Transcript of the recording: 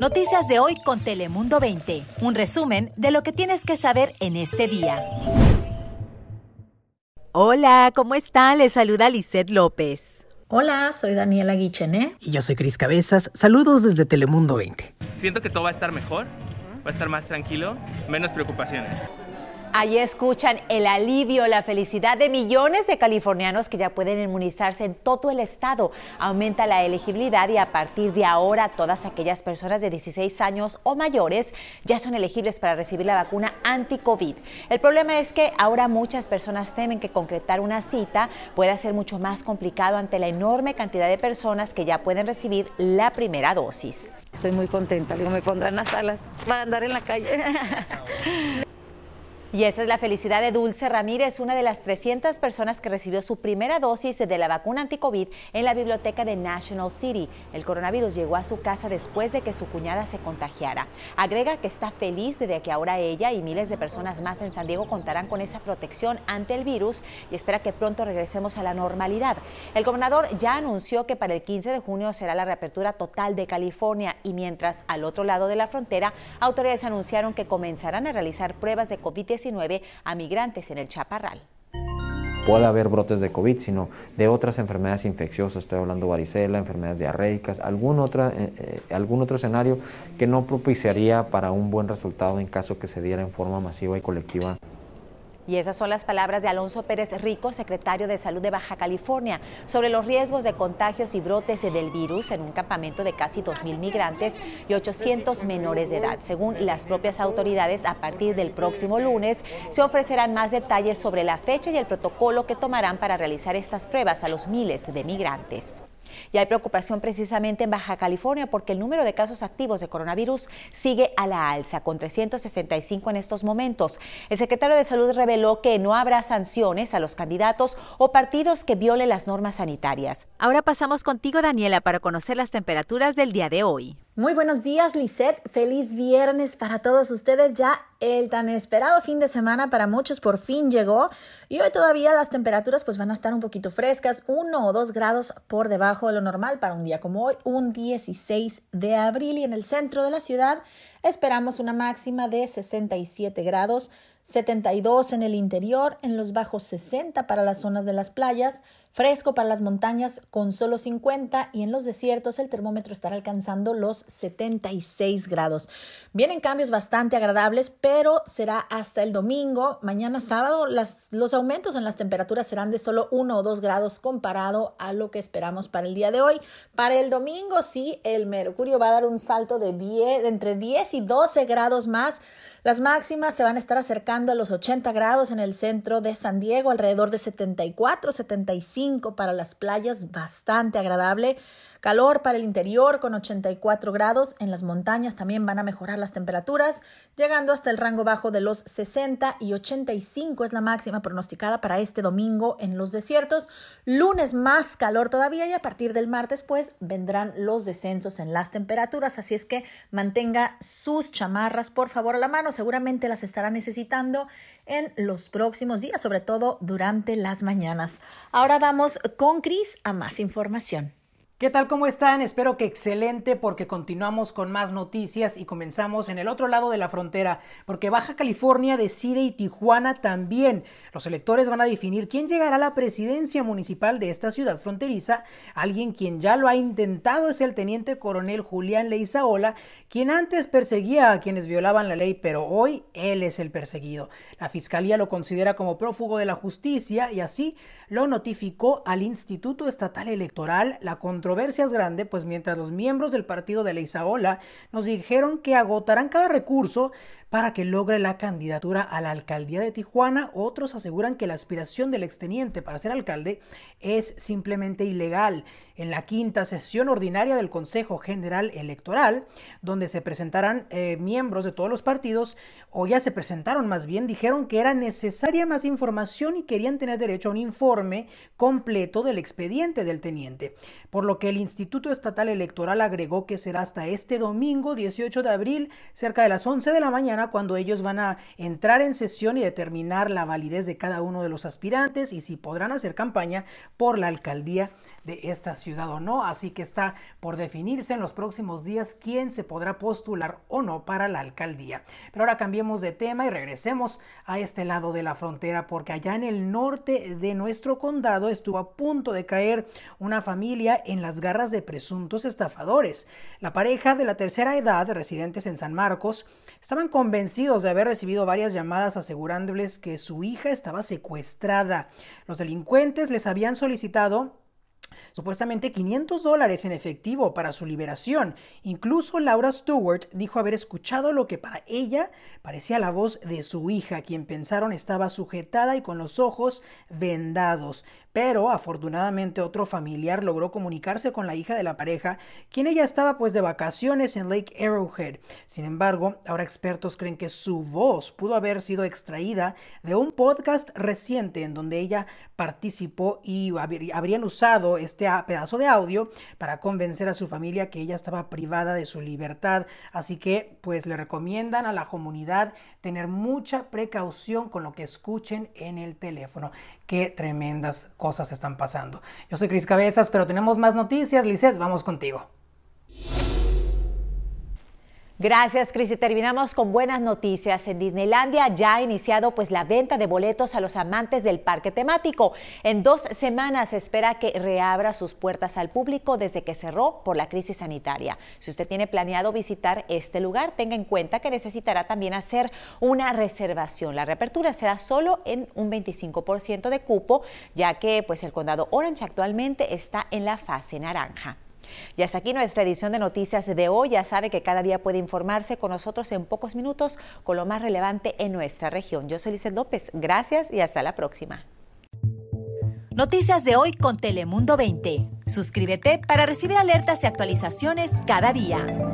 Noticias de hoy con Telemundo 20. Un resumen de lo que tienes que saber en este día. Hola, ¿cómo están? Les saluda Lisette López. Hola, soy Daniela Guichené. Y yo soy Cris Cabezas. Saludos desde Telemundo 20. Siento que todo va a estar mejor, va a estar más tranquilo, menos preocupaciones. Allí escuchan el alivio, la felicidad de millones de californianos que ya pueden inmunizarse en todo el estado. Aumenta la elegibilidad y a partir de ahora todas aquellas personas de 16 años o mayores ya son elegibles para recibir la vacuna anti-COVID. El problema es que ahora muchas personas temen que concretar una cita pueda ser mucho más complicado ante la enorme cantidad de personas que ya pueden recibir la primera dosis. Estoy muy contenta, digo, me pondrán las alas para andar en la calle. Y esa es la felicidad de Dulce Ramírez, una de las 300 personas que recibió su primera dosis de la vacuna anti-COVID en la biblioteca de National City. El coronavirus llegó a su casa después de que su cuñada se contagiara. Agrega que está feliz de que ahora ella y miles de personas más en San Diego contarán con esa protección ante el virus y espera que pronto regresemos a la normalidad. El gobernador ya anunció que para el 15 de junio será la reapertura total de California y mientras al otro lado de la frontera, autoridades anunciaron que comenzarán a realizar pruebas de COVID-19 a migrantes en el Chaparral puede haber brotes de COVID, sino de otras enfermedades infecciosas, estoy hablando varicela, enfermedades diarreicas, algún, otra, eh, eh, algún otro escenario que no propiciaría para un buen resultado en caso que se diera en forma masiva y colectiva. Y esas son las palabras de Alonso Pérez Rico, secretario de Salud de Baja California, sobre los riesgos de contagios y brotes del virus en un campamento de casi 2.000 migrantes y 800 menores de edad. Según las propias autoridades, a partir del próximo lunes se ofrecerán más detalles sobre la fecha y el protocolo que tomarán para realizar estas pruebas a los miles de migrantes. Y hay preocupación precisamente en Baja California porque el número de casos activos de coronavirus sigue a la alza, con 365 en estos momentos. El secretario de Salud reveló que no habrá sanciones a los candidatos o partidos que violen las normas sanitarias. Ahora pasamos contigo, Daniela, para conocer las temperaturas del día de hoy. Muy buenos días, Lisette. Feliz viernes para todos ustedes. Ya el tan esperado fin de semana para muchos por fin llegó y hoy todavía las temperaturas pues van a estar un poquito frescas, uno o dos grados por debajo de lo normal para un día como hoy, un 16 de abril y en el centro de la ciudad esperamos una máxima de 67 grados. 72 en el interior, en los bajos 60 para las zonas de las playas, fresco para las montañas con solo 50 y en los desiertos el termómetro estará alcanzando los 76 grados. Vienen cambios bastante agradables, pero será hasta el domingo. Mañana sábado los aumentos en las temperaturas serán de solo 1 o 2 grados comparado a lo que esperamos para el día de hoy. Para el domingo sí, el mercurio va a dar un salto de, 10, de entre 10 y 12 grados más. Las máximas se van a estar acercando a los 80 grados en el centro de San Diego, alrededor de 74, 75 para las playas, bastante agradable. Calor para el interior con 84 grados. En las montañas también van a mejorar las temperaturas, llegando hasta el rango bajo de los 60 y 85 es la máxima pronosticada para este domingo en los desiertos. Lunes más calor todavía y a partir del martes pues vendrán los descensos en las temperaturas. Así es que mantenga sus chamarras por favor a la mano. Seguramente las estará necesitando en los próximos días, sobre todo durante las mañanas. Ahora vamos con Cris a más información. ¿Qué tal? ¿Cómo están? Espero que excelente porque continuamos con más noticias y comenzamos en el otro lado de la frontera, porque Baja California decide y Tijuana también. Los electores van a definir quién llegará a la presidencia municipal de esta ciudad fronteriza. Alguien quien ya lo ha intentado es el teniente coronel Julián Leizaola, quien antes perseguía a quienes violaban la ley, pero hoy él es el perseguido. La fiscalía lo considera como prófugo de la justicia y así lo notificó al Instituto Estatal Electoral. La controversia es grande, pues mientras los miembros del partido de Leizaola nos dijeron que agotarán cada recurso para que logre la candidatura a la alcaldía de Tijuana, otros aseguran que la aspiración del exteniente para ser alcalde es simplemente ilegal. En la quinta sesión ordinaria del Consejo General Electoral, donde se presentarán eh, miembros de todos los partidos, o ya se presentaron más bien, dijeron que era necesaria más información y querían tener derecho a un informe completo del expediente del teniente, por lo que el Instituto Estatal Electoral agregó que será hasta este domingo 18 de abril, cerca de las 11 de la mañana, mañana cuando ellos van a entrar en sesión y determinar la validez de cada uno de los aspirantes y si podrán hacer campaña por la alcaldía de esta ciudad o no. Así que está por definirse en los próximos días quién se podrá postular o no para la alcaldía. Pero ahora cambiemos de tema y regresemos a este lado de la frontera porque allá en el norte de nuestro condado estuvo a punto de caer una familia en las garras de presuntos estafadores. La pareja de la tercera edad, residentes en San Marcos, estaban convencidos de haber recibido varias llamadas asegurándoles que su hija estaba secuestrada. Los delincuentes les habían solicitado supuestamente 500 dólares en efectivo para su liberación. Incluso Laura Stewart dijo haber escuchado lo que para ella parecía la voz de su hija, quien pensaron estaba sujetada y con los ojos vendados. Pero afortunadamente otro familiar logró comunicarse con la hija de la pareja, quien ella estaba pues de vacaciones en Lake Arrowhead. Sin embargo, ahora expertos creen que su voz pudo haber sido extraída de un podcast reciente en donde ella participó y habrían usado este pedazo de audio para convencer a su familia que ella estaba privada de su libertad. Así que pues le recomiendan a la comunidad tener mucha precaución con lo que escuchen en el teléfono. Qué tremendas cosas están pasando. Yo soy Cris Cabezas, pero tenemos más noticias. Lizeth, vamos contigo. Gracias, Cris. Y terminamos con buenas noticias. En Disneylandia ya ha iniciado pues la venta de boletos a los amantes del parque temático. En dos semanas se espera que reabra sus puertas al público desde que cerró por la crisis sanitaria. Si usted tiene planeado visitar este lugar, tenga en cuenta que necesitará también hacer una reservación. La reapertura será solo en un 25% de cupo, ya que pues el condado Orange actualmente está en la fase naranja. Y hasta aquí nuestra edición de noticias de hoy. Ya sabe que cada día puede informarse con nosotros en pocos minutos con lo más relevante en nuestra región. Yo soy Lizeth López. Gracias y hasta la próxima. Noticias de hoy con Telemundo 20. Suscríbete para recibir alertas y actualizaciones cada día.